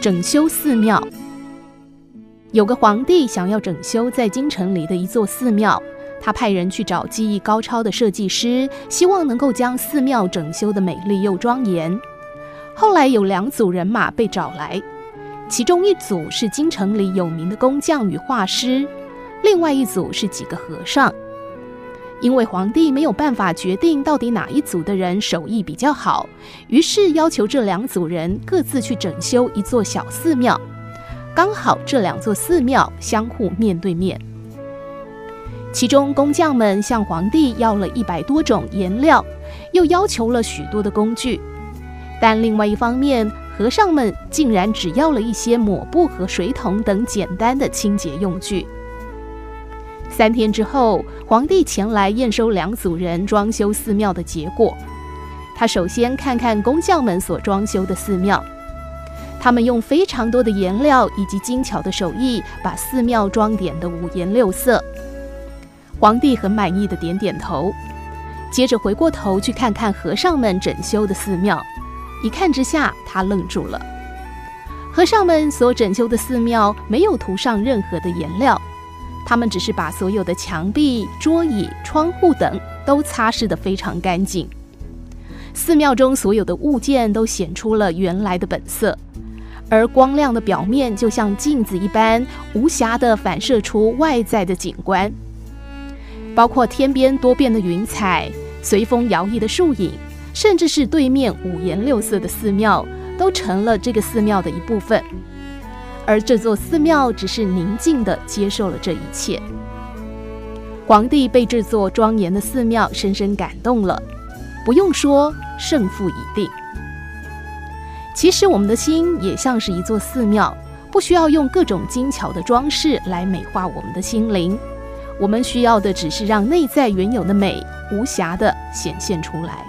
整修寺庙。有个皇帝想要整修在京城里的一座寺庙，他派人去找技艺高超的设计师，希望能够将寺庙整修的美丽又庄严。后来有两组人马被找来，其中一组是京城里有名的工匠与画师，另外一组是几个和尚。因为皇帝没有办法决定到底哪一组的人手艺比较好，于是要求这两组人各自去整修一座小寺庙。刚好这两座寺庙相互面对面。其中工匠们向皇帝要了一百多种颜料，又要求了许多的工具，但另外一方面，和尚们竟然只要了一些抹布和水桶等简单的清洁用具。三天之后，皇帝前来验收两组人装修寺庙的结果。他首先看看工匠们所装修的寺庙，他们用非常多的颜料以及精巧的手艺，把寺庙装点得五颜六色。皇帝很满意的点点头，接着回过头去看看和尚们整修的寺庙，一看之下，他愣住了。和尚们所整修的寺庙没有涂上任何的颜料。他们只是把所有的墙壁、桌椅、窗户等都擦拭得非常干净。寺庙中所有的物件都显出了原来的本色，而光亮的表面就像镜子一般，无暇地反射出外在的景观。包括天边多变的云彩、随风摇曳的树影，甚至是对面五颜六色的寺庙，都成了这个寺庙的一部分。而这座寺庙只是宁静地接受了这一切。皇帝被这座庄严的寺庙深深感动了，不用说，胜负已定。其实我们的心也像是一座寺庙，不需要用各种精巧的装饰来美化我们的心灵，我们需要的只是让内在原有的美无瑕地显现出来。